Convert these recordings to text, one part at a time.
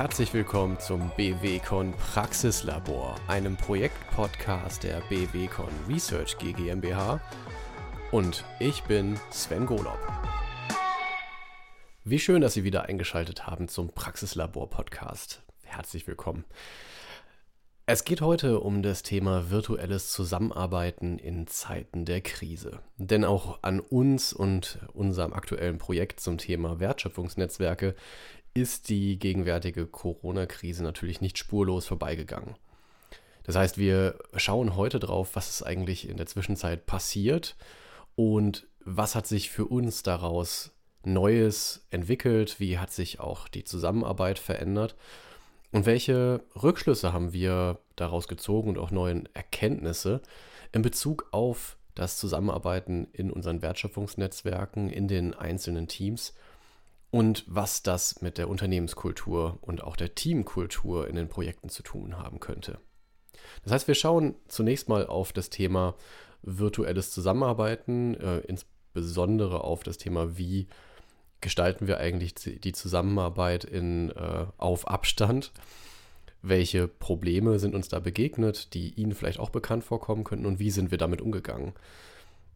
herzlich willkommen zum BWCon Praxislabor, einem Projektpodcast der BWCon Research GmbH. Und ich bin Sven Golob. Wie schön, dass Sie wieder eingeschaltet haben zum Praxislabor Podcast. Herzlich willkommen. Es geht heute um das Thema virtuelles Zusammenarbeiten in Zeiten der Krise. Denn auch an uns und unserem aktuellen Projekt zum Thema Wertschöpfungsnetzwerke ist die gegenwärtige Corona-Krise natürlich nicht spurlos vorbeigegangen. Das heißt, wir schauen heute drauf, was ist eigentlich in der Zwischenzeit passiert und was hat sich für uns daraus Neues entwickelt, wie hat sich auch die Zusammenarbeit verändert? Und welche Rückschlüsse haben wir daraus gezogen und auch neue Erkenntnisse in Bezug auf das Zusammenarbeiten in unseren Wertschöpfungsnetzwerken, in den einzelnen Teams und was das mit der Unternehmenskultur und auch der Teamkultur in den Projekten zu tun haben könnte. Das heißt, wir schauen zunächst mal auf das Thema virtuelles Zusammenarbeiten, äh, insbesondere auf das Thema, wie gestalten wir eigentlich die Zusammenarbeit in, äh, auf Abstand? Welche Probleme sind uns da begegnet, die Ihnen vielleicht auch bekannt vorkommen könnten und wie sind wir damit umgegangen?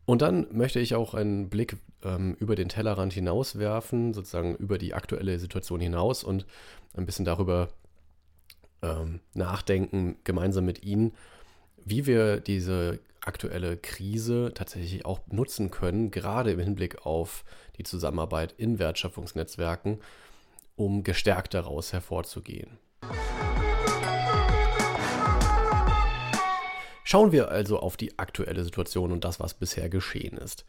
Und dann möchte ich auch einen Blick ähm, über den Tellerrand hinaus werfen, sozusagen über die aktuelle Situation hinaus und ein bisschen darüber ähm, nachdenken, gemeinsam mit Ihnen, wie wir diese aktuelle Krise tatsächlich auch nutzen können, gerade im Hinblick auf die Zusammenarbeit in Wertschöpfungsnetzwerken, um gestärkt daraus hervorzugehen. Schauen wir also auf die aktuelle Situation und das, was bisher geschehen ist.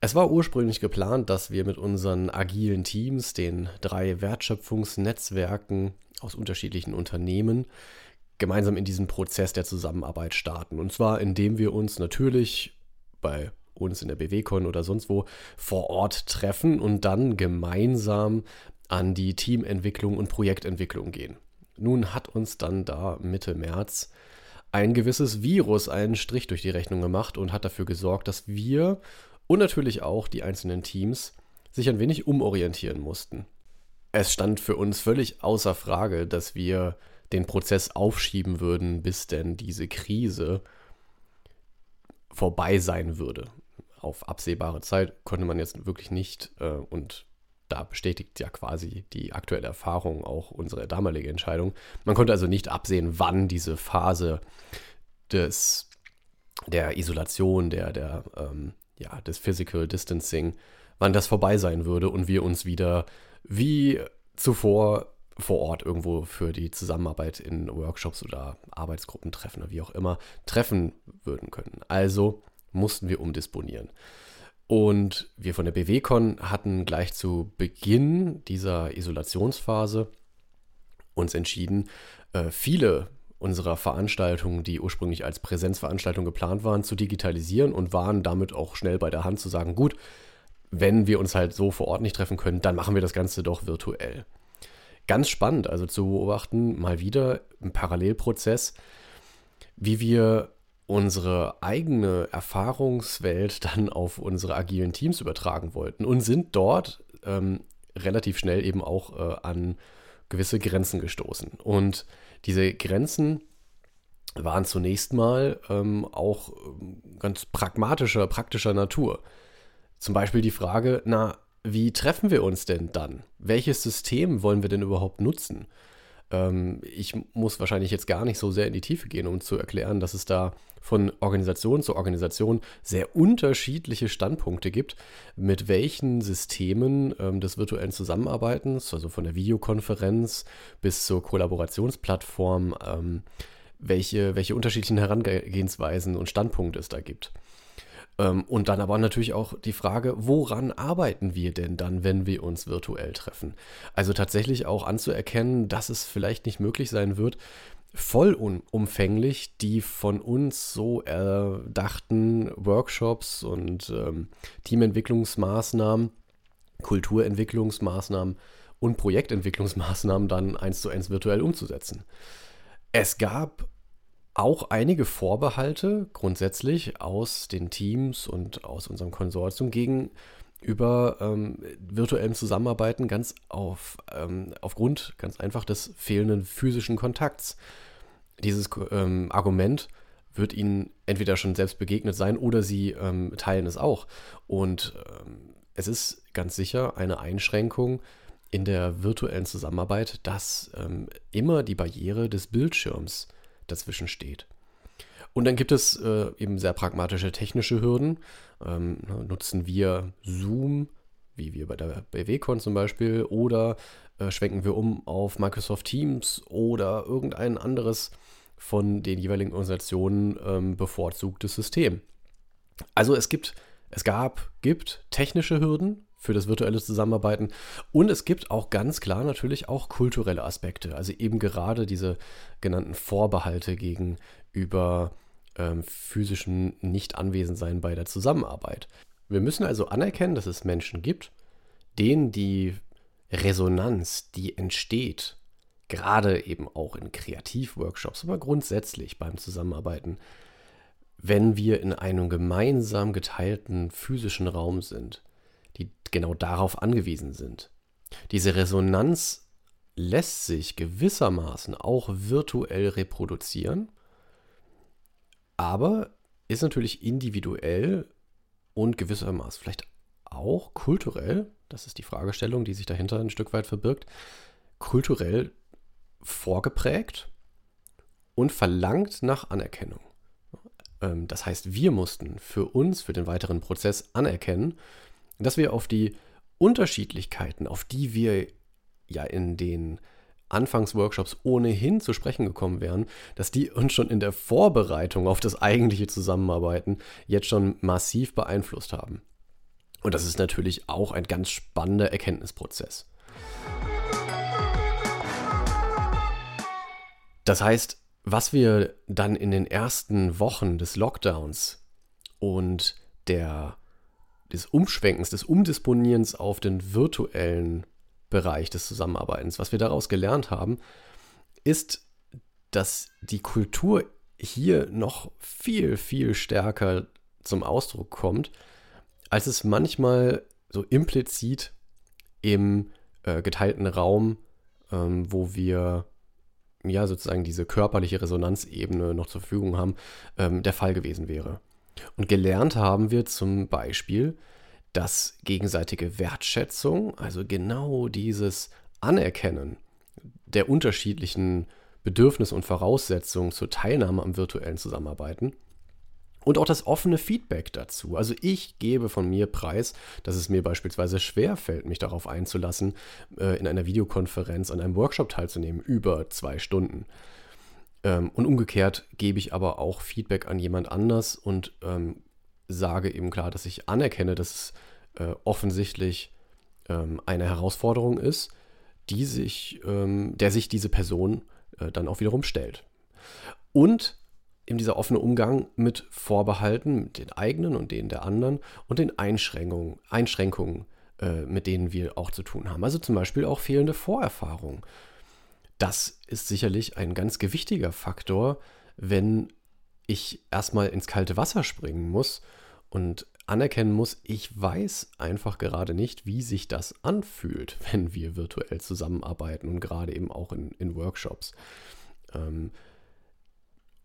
Es war ursprünglich geplant, dass wir mit unseren agilen Teams, den drei Wertschöpfungsnetzwerken aus unterschiedlichen Unternehmen, gemeinsam in diesen Prozess der Zusammenarbeit starten. Und zwar indem wir uns natürlich bei uns in der BWCon oder sonst wo vor Ort treffen und dann gemeinsam an die Teamentwicklung und Projektentwicklung gehen. Nun hat uns dann da Mitte März ein gewisses Virus einen Strich durch die Rechnung gemacht und hat dafür gesorgt, dass wir und natürlich auch die einzelnen Teams sich ein wenig umorientieren mussten. Es stand für uns völlig außer Frage, dass wir den Prozess aufschieben würden, bis denn diese Krise vorbei sein würde. Auf absehbare Zeit konnte man jetzt wirklich nicht äh, und da bestätigt ja quasi die aktuelle Erfahrung auch unsere damalige Entscheidung. Man konnte also nicht absehen, wann diese Phase des, der Isolation, der, der, ähm, ja, des Physical Distancing, wann das vorbei sein würde und wir uns wieder wie zuvor vor Ort irgendwo für die Zusammenarbeit in Workshops oder Arbeitsgruppen treffen oder wie auch immer treffen würden können. Also mussten wir umdisponieren. Und wir von der BWCon hatten gleich zu Beginn dieser Isolationsphase uns entschieden, äh, viele unserer Veranstaltungen, die ursprünglich als Präsenzveranstaltung geplant waren, zu digitalisieren und waren damit auch schnell bei der Hand zu sagen, gut, wenn wir uns halt so vor Ort nicht treffen können, dann machen wir das Ganze doch virtuell. Ganz spannend, also zu beobachten, mal wieder im Parallelprozess, wie wir unsere eigene Erfahrungswelt dann auf unsere agilen Teams übertragen wollten und sind dort ähm, relativ schnell eben auch äh, an gewisse Grenzen gestoßen. Und diese Grenzen waren zunächst mal ähm, auch ähm, ganz pragmatischer, praktischer Natur. Zum Beispiel die Frage, na, wie treffen wir uns denn dann? Welches System wollen wir denn überhaupt nutzen? Ähm, ich muss wahrscheinlich jetzt gar nicht so sehr in die Tiefe gehen, um zu erklären, dass es da von Organisation zu Organisation sehr unterschiedliche Standpunkte gibt, mit welchen Systemen ähm, des virtuellen Zusammenarbeitens, also von der Videokonferenz bis zur Kollaborationsplattform, ähm, welche, welche unterschiedlichen Herangehensweisen und Standpunkte es da gibt. Ähm, und dann aber natürlich auch die Frage, woran arbeiten wir denn dann, wenn wir uns virtuell treffen? Also tatsächlich auch anzuerkennen, dass es vielleicht nicht möglich sein wird, vollumfänglich die von uns so erdachten Workshops und ähm, Teamentwicklungsmaßnahmen, Kulturentwicklungsmaßnahmen und Projektentwicklungsmaßnahmen dann eins zu eins virtuell umzusetzen. Es gab auch einige Vorbehalte grundsätzlich aus den Teams und aus unserem Konsortium gegen über ähm, virtuellem Zusammenarbeiten ganz auf, ähm, aufgrund ganz einfach des fehlenden physischen Kontakts. Dieses ähm, Argument wird ihnen entweder schon selbst begegnet sein oder sie ähm, teilen es auch. Und ähm, es ist ganz sicher eine Einschränkung in der virtuellen Zusammenarbeit, dass ähm, immer die Barriere des Bildschirms dazwischen steht. Und dann gibt es äh, eben sehr pragmatische technische Hürden. Ähm, ne, nutzen wir Zoom, wie wir bei der BWCon zum Beispiel, oder äh, schwenken wir um auf Microsoft Teams oder irgendein anderes von den jeweiligen Organisationen ähm, bevorzugtes System. Also es gibt, es gab, gibt technische Hürden für das virtuelle Zusammenarbeiten und es gibt auch ganz klar natürlich auch kulturelle Aspekte. Also eben gerade diese genannten Vorbehalte gegenüber ähm, physischen Nicht-Anwesendsein bei der Zusammenarbeit. Wir müssen also anerkennen, dass es Menschen gibt, denen die Resonanz, die entsteht gerade eben auch in Kreativworkshops, aber grundsätzlich beim Zusammenarbeiten, wenn wir in einem gemeinsam geteilten physischen Raum sind, die genau darauf angewiesen sind. Diese Resonanz lässt sich gewissermaßen auch virtuell reproduzieren, aber ist natürlich individuell und gewissermaßen vielleicht auch kulturell, das ist die Fragestellung, die sich dahinter ein Stück weit verbirgt, kulturell vorgeprägt und verlangt nach Anerkennung. Ähm, das heißt, wir mussten für uns, für den weiteren Prozess anerkennen, dass wir auf die Unterschiedlichkeiten, auf die wir ja in den Anfangsworkshops ohnehin zu sprechen gekommen wären, dass die uns schon in der Vorbereitung auf das eigentliche Zusammenarbeiten jetzt schon massiv beeinflusst haben. Und das ist natürlich auch ein ganz spannender Erkenntnisprozess. Das heißt, was wir dann in den ersten Wochen des Lockdowns und der, des Umschwenkens, des Umdisponierens auf den virtuellen Bereich des Zusammenarbeitens, was wir daraus gelernt haben, ist, dass die Kultur hier noch viel, viel stärker zum Ausdruck kommt, als es manchmal so implizit im äh, geteilten Raum, ähm, wo wir ja sozusagen diese körperliche Resonanzebene noch zur Verfügung haben, ähm, der Fall gewesen wäre. Und gelernt haben wir zum Beispiel, dass gegenseitige Wertschätzung, also genau dieses Anerkennen der unterschiedlichen Bedürfnisse und Voraussetzungen zur Teilnahme am virtuellen Zusammenarbeiten, und auch das offene Feedback dazu. Also ich gebe von mir preis, dass es mir beispielsweise schwer fällt, mich darauf einzulassen, äh, in einer Videokonferenz an einem Workshop teilzunehmen, über zwei Stunden. Ähm, und umgekehrt gebe ich aber auch Feedback an jemand anders und ähm, sage eben klar, dass ich anerkenne, dass es äh, offensichtlich ähm, eine Herausforderung ist, die sich, der sich diese Person äh, dann auch wiederum stellt. Und eben dieser offene Umgang mit Vorbehalten, mit den eigenen und denen der anderen und den Einschränkungen, Einschränkungen äh, mit denen wir auch zu tun haben. Also zum Beispiel auch fehlende Vorerfahrung. Das ist sicherlich ein ganz gewichtiger Faktor, wenn ich erstmal ins kalte Wasser springen muss und anerkennen muss, ich weiß einfach gerade nicht, wie sich das anfühlt, wenn wir virtuell zusammenarbeiten und gerade eben auch in, in Workshops. Ähm,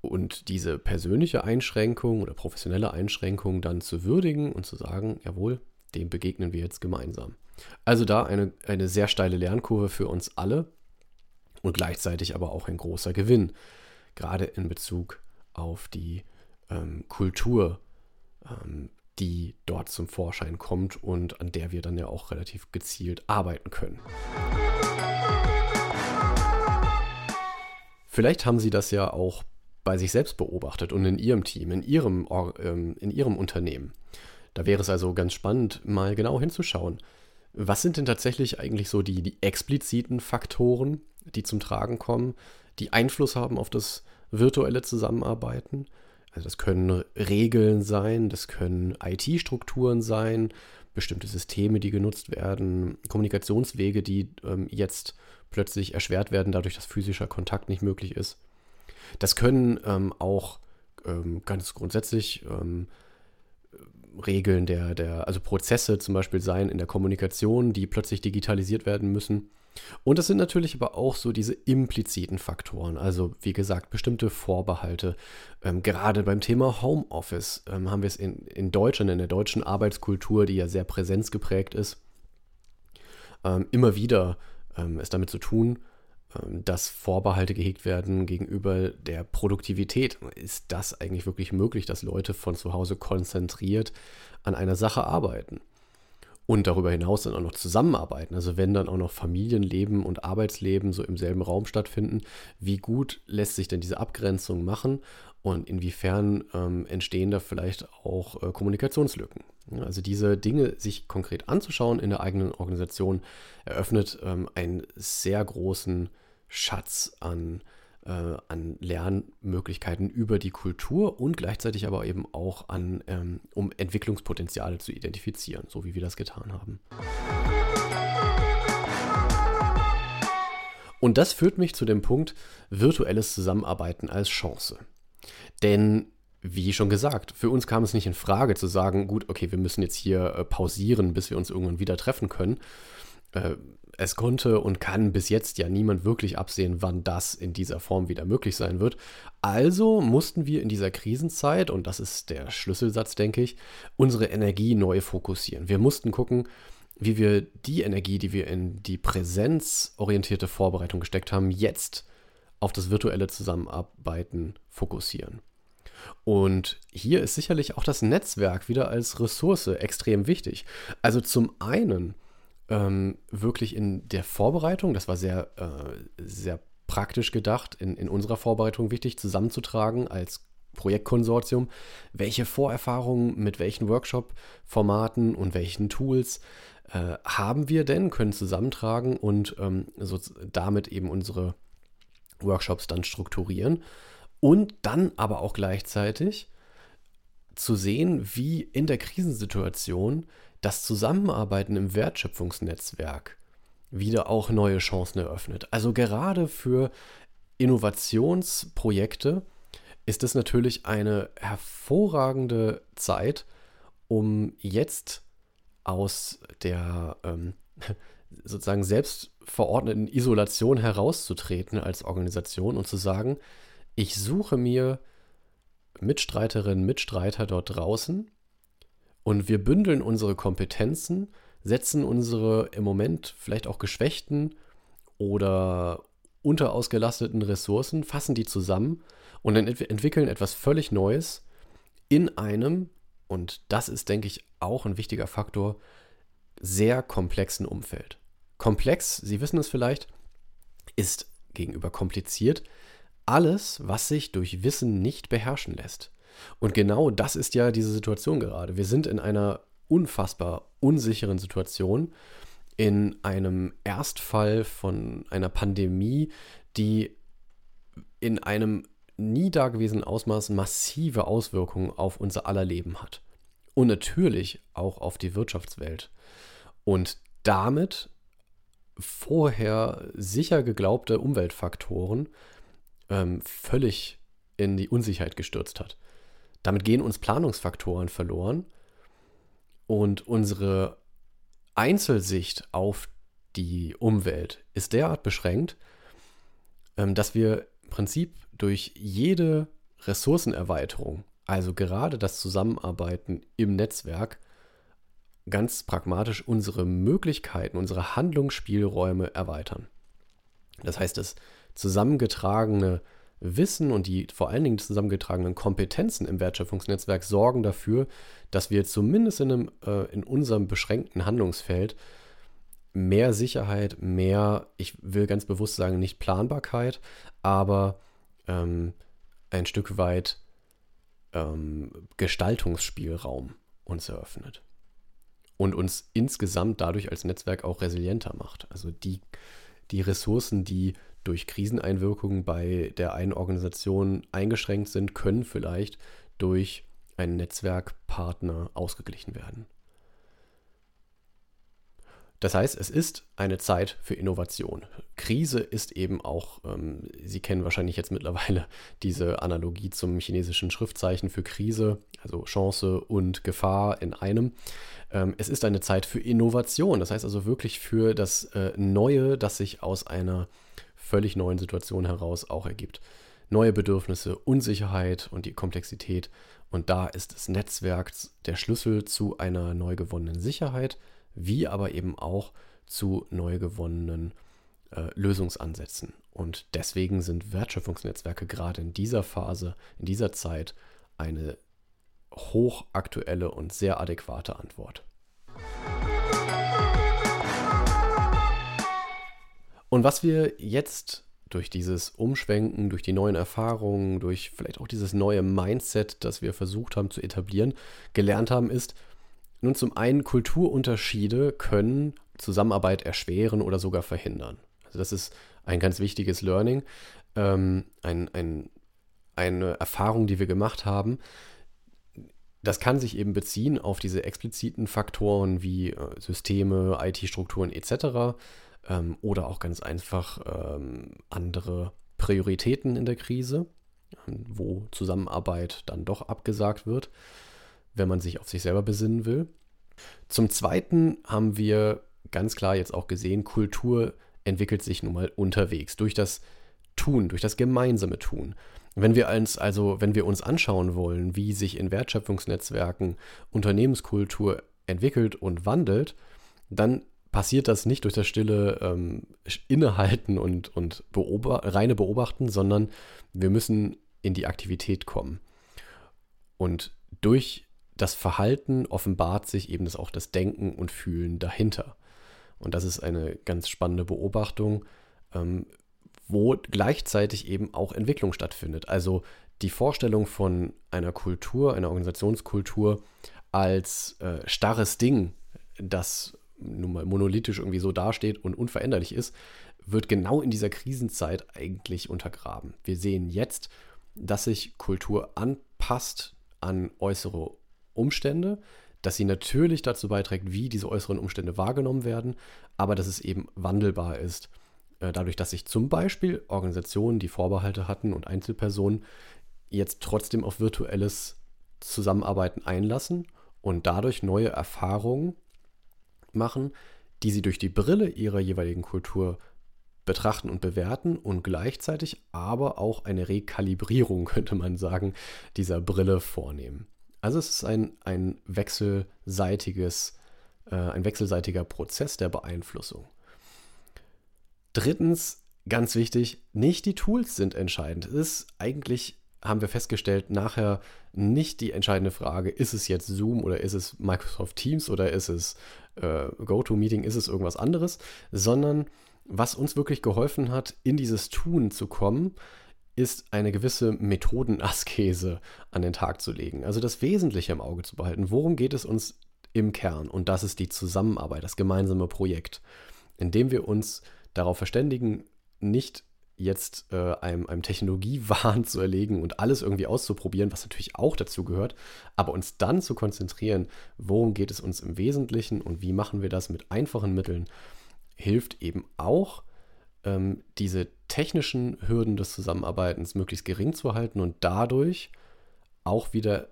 und diese persönliche Einschränkung oder professionelle Einschränkung dann zu würdigen und zu sagen, jawohl, dem begegnen wir jetzt gemeinsam. Also da eine, eine sehr steile Lernkurve für uns alle und gleichzeitig aber auch ein großer Gewinn, gerade in Bezug auf die ähm, Kultur, ähm, die dort zum Vorschein kommt und an der wir dann ja auch relativ gezielt arbeiten können. Vielleicht haben Sie das ja auch bei sich selbst beobachtet und in ihrem Team, in ihrem, ähm, in ihrem Unternehmen. Da wäre es also ganz spannend, mal genau hinzuschauen. Was sind denn tatsächlich eigentlich so die, die expliziten Faktoren, die zum Tragen kommen, die Einfluss haben auf das virtuelle Zusammenarbeiten? Also das können Regeln sein, das können IT-Strukturen sein, bestimmte Systeme, die genutzt werden, Kommunikationswege, die ähm, jetzt plötzlich erschwert werden, dadurch, dass physischer Kontakt nicht möglich ist. Das können ähm, auch ähm, ganz grundsätzlich ähm, Regeln der, der, also Prozesse zum Beispiel sein in der Kommunikation, die plötzlich digitalisiert werden müssen. Und das sind natürlich aber auch so diese impliziten Faktoren, also wie gesagt, bestimmte Vorbehalte. Ähm, gerade beim Thema Homeoffice ähm, haben wir es in, in Deutschland, in der deutschen Arbeitskultur, die ja sehr präsenzgeprägt ist, ähm, immer wieder ähm, es damit zu tun, dass Vorbehalte gehegt werden gegenüber der Produktivität. Ist das eigentlich wirklich möglich, dass Leute von zu Hause konzentriert an einer Sache arbeiten? Und darüber hinaus dann auch noch zusammenarbeiten. Also wenn dann auch noch Familienleben und Arbeitsleben so im selben Raum stattfinden, wie gut lässt sich denn diese Abgrenzung machen und inwiefern ähm, entstehen da vielleicht auch äh, Kommunikationslücken? Also diese Dinge sich konkret anzuschauen in der eigenen Organisation eröffnet ähm, einen sehr großen Schatz an, äh, an Lernmöglichkeiten über die Kultur und gleichzeitig aber eben auch an, ähm, um Entwicklungspotenziale zu identifizieren, so wie wir das getan haben. Und das führt mich zu dem Punkt virtuelles Zusammenarbeiten als Chance. Denn wie schon gesagt, für uns kam es nicht in Frage zu sagen, gut, okay, wir müssen jetzt hier äh, pausieren, bis wir uns irgendwann wieder treffen können. Äh, es konnte und kann bis jetzt ja niemand wirklich absehen, wann das in dieser Form wieder möglich sein wird. Also mussten wir in dieser Krisenzeit, und das ist der Schlüsselsatz, denke ich, unsere Energie neu fokussieren. Wir mussten gucken, wie wir die Energie, die wir in die präsenzorientierte Vorbereitung gesteckt haben, jetzt auf das virtuelle Zusammenarbeiten fokussieren. Und hier ist sicherlich auch das Netzwerk wieder als Ressource extrem wichtig. Also zum einen ähm, wirklich in der Vorbereitung, das war sehr, äh, sehr praktisch gedacht, in, in unserer Vorbereitung wichtig, zusammenzutragen als Projektkonsortium, welche Vorerfahrungen mit welchen Workshop-Formaten und welchen Tools äh, haben wir denn, können zusammentragen und ähm, so damit eben unsere Workshops dann strukturieren und dann aber auch gleichzeitig zu sehen, wie in der Krisensituation das Zusammenarbeiten im Wertschöpfungsnetzwerk wieder auch neue Chancen eröffnet. Also gerade für Innovationsprojekte ist es natürlich eine hervorragende Zeit, um jetzt aus der ähm, sozusagen selbstverordneten Isolation herauszutreten als Organisation und zu sagen, ich suche mir Mitstreiterinnen, Mitstreiter dort draußen und wir bündeln unsere Kompetenzen, setzen unsere im Moment vielleicht auch geschwächten oder unterausgelasteten Ressourcen, fassen die zusammen und entwickeln etwas völlig Neues in einem, und das ist, denke ich, auch ein wichtiger Faktor, sehr komplexen Umfeld. Komplex, Sie wissen es vielleicht, ist gegenüber kompliziert alles, was sich durch Wissen nicht beherrschen lässt. Und genau das ist ja diese Situation gerade. Wir sind in einer unfassbar unsicheren Situation, in einem Erstfall von einer Pandemie, die in einem nie dagewesenen Ausmaß massive Auswirkungen auf unser aller Leben hat. Und natürlich auch auf die Wirtschaftswelt. Und damit vorher sicher geglaubte Umweltfaktoren ähm, völlig in die Unsicherheit gestürzt hat. Damit gehen uns Planungsfaktoren verloren und unsere Einzelsicht auf die Umwelt ist derart beschränkt, ähm, dass wir im Prinzip durch jede Ressourcenerweiterung, also gerade das Zusammenarbeiten im Netzwerk, ganz pragmatisch unsere Möglichkeiten, unsere Handlungsspielräume erweitern. Das heißt, das zusammengetragene Wissen und die vor allen Dingen zusammengetragenen Kompetenzen im Wertschöpfungsnetzwerk sorgen dafür, dass wir zumindest in, einem, äh, in unserem beschränkten Handlungsfeld mehr Sicherheit, mehr, ich will ganz bewusst sagen, nicht Planbarkeit, aber ähm, ein Stück weit ähm, Gestaltungsspielraum uns eröffnet. Und uns insgesamt dadurch als Netzwerk auch resilienter macht. Also die, die Ressourcen, die durch Kriseneinwirkungen bei der einen Organisation eingeschränkt sind, können vielleicht durch einen Netzwerkpartner ausgeglichen werden. Das heißt, es ist eine Zeit für Innovation. Krise ist eben auch, ähm, Sie kennen wahrscheinlich jetzt mittlerweile diese Analogie zum chinesischen Schriftzeichen für Krise, also Chance und Gefahr in einem. Ähm, es ist eine Zeit für Innovation, das heißt also wirklich für das äh, Neue, das sich aus einer völlig neuen Situation heraus auch ergibt. Neue Bedürfnisse, Unsicherheit und die Komplexität. Und da ist das Netzwerk der Schlüssel zu einer neu gewonnenen Sicherheit wie aber eben auch zu neu gewonnenen äh, Lösungsansätzen. Und deswegen sind Wertschöpfungsnetzwerke gerade in dieser Phase, in dieser Zeit eine hochaktuelle und sehr adäquate Antwort. Und was wir jetzt durch dieses Umschwenken, durch die neuen Erfahrungen, durch vielleicht auch dieses neue Mindset, das wir versucht haben zu etablieren, gelernt haben, ist, nun, zum einen Kulturunterschiede können Zusammenarbeit erschweren oder sogar verhindern. Also das ist ein ganz wichtiges Learning, ähm, ein, ein, eine Erfahrung, die wir gemacht haben. Das kann sich eben beziehen auf diese expliziten Faktoren wie äh, Systeme, IT-Strukturen etc. Ähm, oder auch ganz einfach ähm, andere Prioritäten in der Krise, wo Zusammenarbeit dann doch abgesagt wird wenn man sich auf sich selber besinnen will. Zum Zweiten haben wir ganz klar jetzt auch gesehen, Kultur entwickelt sich nun mal unterwegs durch das Tun, durch das gemeinsame Tun. Wenn wir uns also, wenn wir uns anschauen wollen, wie sich in Wertschöpfungsnetzwerken Unternehmenskultur entwickelt und wandelt, dann passiert das nicht durch das stille ähm, Innehalten und, und beobacht, reine Beobachten, sondern wir müssen in die Aktivität kommen. Und durch das Verhalten offenbart sich eben das auch das Denken und Fühlen dahinter. Und das ist eine ganz spannende Beobachtung, ähm, wo gleichzeitig eben auch Entwicklung stattfindet. Also die Vorstellung von einer Kultur, einer Organisationskultur als äh, starres Ding, das nun mal monolithisch irgendwie so dasteht und unveränderlich ist, wird genau in dieser Krisenzeit eigentlich untergraben. Wir sehen jetzt, dass sich Kultur anpasst an äußere Umstände, dass sie natürlich dazu beiträgt, wie diese äußeren Umstände wahrgenommen werden, aber dass es eben wandelbar ist. Äh, dadurch, dass sich zum Beispiel Organisationen, die Vorbehalte hatten und Einzelpersonen jetzt trotzdem auf virtuelles Zusammenarbeiten einlassen und dadurch neue Erfahrungen machen, die sie durch die Brille ihrer jeweiligen Kultur betrachten und bewerten und gleichzeitig aber auch eine Rekalibrierung, könnte man sagen, dieser Brille vornehmen. Also es ist ein, ein wechselseitiges, äh, ein wechselseitiger Prozess der Beeinflussung. Drittens, ganz wichtig, nicht die Tools sind entscheidend. Es ist eigentlich, haben wir festgestellt, nachher nicht die entscheidende Frage, ist es jetzt Zoom oder ist es Microsoft Teams oder ist es äh, GoToMeeting, ist es irgendwas anderes, sondern was uns wirklich geholfen hat, in dieses Tun zu kommen, ist eine gewisse Methodenaskese an den Tag zu legen. Also das Wesentliche im Auge zu behalten. Worum geht es uns im Kern? Und das ist die Zusammenarbeit, das gemeinsame Projekt, in dem wir uns darauf verständigen, nicht jetzt äh, einem, einem Technologiewahn zu erlegen und alles irgendwie auszuprobieren, was natürlich auch dazu gehört, aber uns dann zu konzentrieren, worum geht es uns im Wesentlichen und wie machen wir das mit einfachen Mitteln, hilft eben auch, ähm, diese technischen Hürden des Zusammenarbeitens möglichst gering zu halten und dadurch auch wieder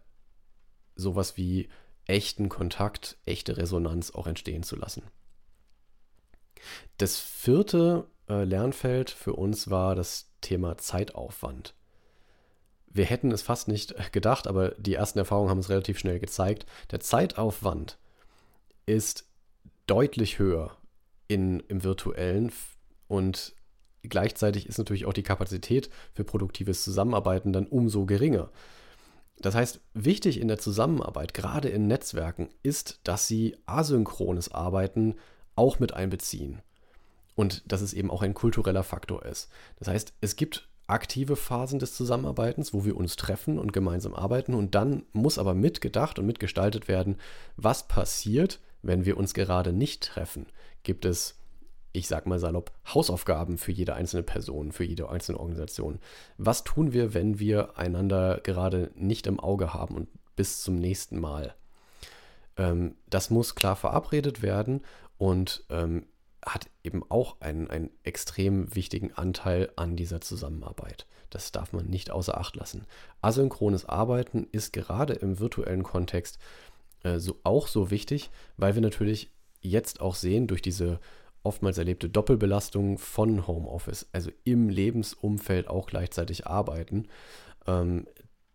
sowas wie echten Kontakt, echte Resonanz auch entstehen zu lassen. Das vierte äh, Lernfeld für uns war das Thema Zeitaufwand. Wir hätten es fast nicht gedacht, aber die ersten Erfahrungen haben es relativ schnell gezeigt. Der Zeitaufwand ist deutlich höher in, im virtuellen und gleichzeitig ist natürlich auch die Kapazität für produktives Zusammenarbeiten dann umso geringer. Das heißt, wichtig in der Zusammenarbeit, gerade in Netzwerken, ist, dass sie asynchrones Arbeiten auch mit einbeziehen. Und dass es eben auch ein kultureller Faktor ist. Das heißt, es gibt aktive Phasen des Zusammenarbeitens, wo wir uns treffen und gemeinsam arbeiten. Und dann muss aber mitgedacht und mitgestaltet werden, was passiert, wenn wir uns gerade nicht treffen. Gibt es ich sag mal salopp, Hausaufgaben für jede einzelne Person, für jede einzelne Organisation. Was tun wir, wenn wir einander gerade nicht im Auge haben und bis zum nächsten Mal? Ähm, das muss klar verabredet werden und ähm, hat eben auch einen, einen extrem wichtigen Anteil an dieser Zusammenarbeit. Das darf man nicht außer Acht lassen. Asynchrones Arbeiten ist gerade im virtuellen Kontext äh, so, auch so wichtig, weil wir natürlich jetzt auch sehen, durch diese oftmals erlebte Doppelbelastung von Homeoffice, also im Lebensumfeld auch gleichzeitig arbeiten, ähm,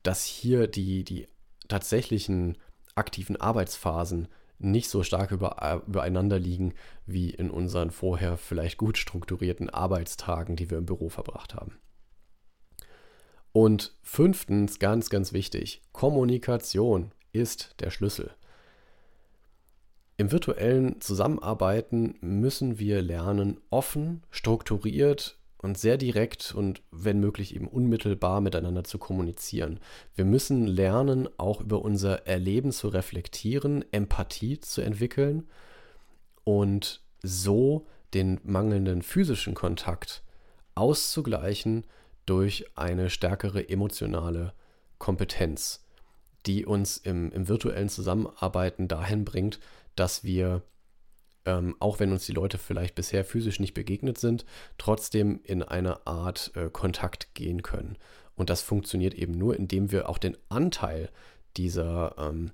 dass hier die, die tatsächlichen aktiven Arbeitsphasen nicht so stark über, übereinander liegen wie in unseren vorher vielleicht gut strukturierten Arbeitstagen, die wir im Büro verbracht haben. Und fünftens, ganz, ganz wichtig, Kommunikation ist der Schlüssel. Im virtuellen Zusammenarbeiten müssen wir lernen, offen, strukturiert und sehr direkt und wenn möglich eben unmittelbar miteinander zu kommunizieren. Wir müssen lernen, auch über unser Erleben zu reflektieren, Empathie zu entwickeln und so den mangelnden physischen Kontakt auszugleichen durch eine stärkere emotionale Kompetenz, die uns im, im virtuellen Zusammenarbeiten dahin bringt, dass wir ähm, auch wenn uns die Leute vielleicht bisher physisch nicht begegnet sind, trotzdem in eine Art äh, Kontakt gehen können. Und das funktioniert eben nur, indem wir auch den Anteil dieser, ähm,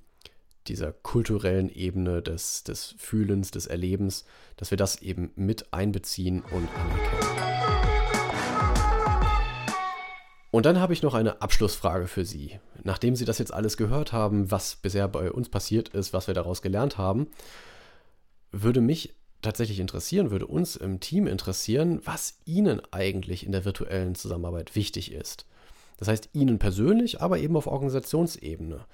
dieser kulturellen Ebene des, des Fühlens, des Erlebens, dass wir das eben mit einbeziehen und anerkennen. Und dann habe ich noch eine Abschlussfrage für Sie. Nachdem Sie das jetzt alles gehört haben, was bisher bei uns passiert ist, was wir daraus gelernt haben, würde mich tatsächlich interessieren, würde uns im Team interessieren, was Ihnen eigentlich in der virtuellen Zusammenarbeit wichtig ist. Das heißt Ihnen persönlich, aber eben auf Organisationsebene.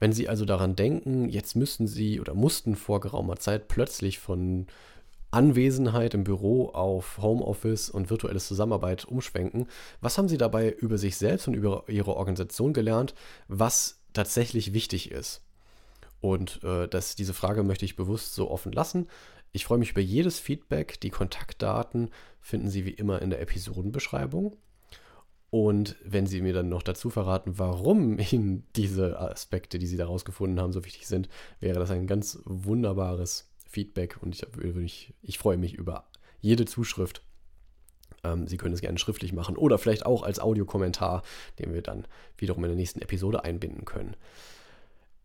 Wenn Sie also daran denken, jetzt müssten Sie oder mussten vor geraumer Zeit plötzlich von Anwesenheit im Büro auf Homeoffice und virtuelle Zusammenarbeit umschwenken, was haben Sie dabei über sich selbst und über Ihre Organisation gelernt, was tatsächlich wichtig ist? Und äh, das, diese Frage möchte ich bewusst so offen lassen. Ich freue mich über jedes Feedback. Die Kontaktdaten finden Sie wie immer in der Episodenbeschreibung. Und wenn Sie mir dann noch dazu verraten, warum Ihnen diese Aspekte, die Sie daraus gefunden haben, so wichtig sind, wäre das ein ganz wunderbares Feedback. Und ich, ich, ich freue mich über jede Zuschrift. Ähm, Sie können es gerne schriftlich machen oder vielleicht auch als Audiokommentar, den wir dann wiederum in der nächsten Episode einbinden können.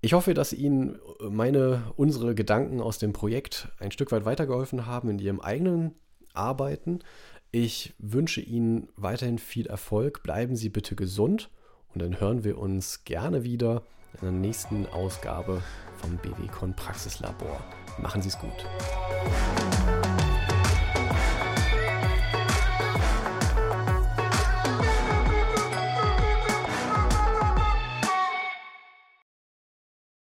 Ich hoffe, dass Ihnen meine, unsere Gedanken aus dem Projekt ein Stück weit weitergeholfen haben in Ihrem eigenen Arbeiten. Ich wünsche Ihnen weiterhin viel Erfolg. Bleiben Sie bitte gesund und dann hören wir uns gerne wieder in der nächsten Ausgabe vom BWCon Praxislabor. Machen Sie es gut.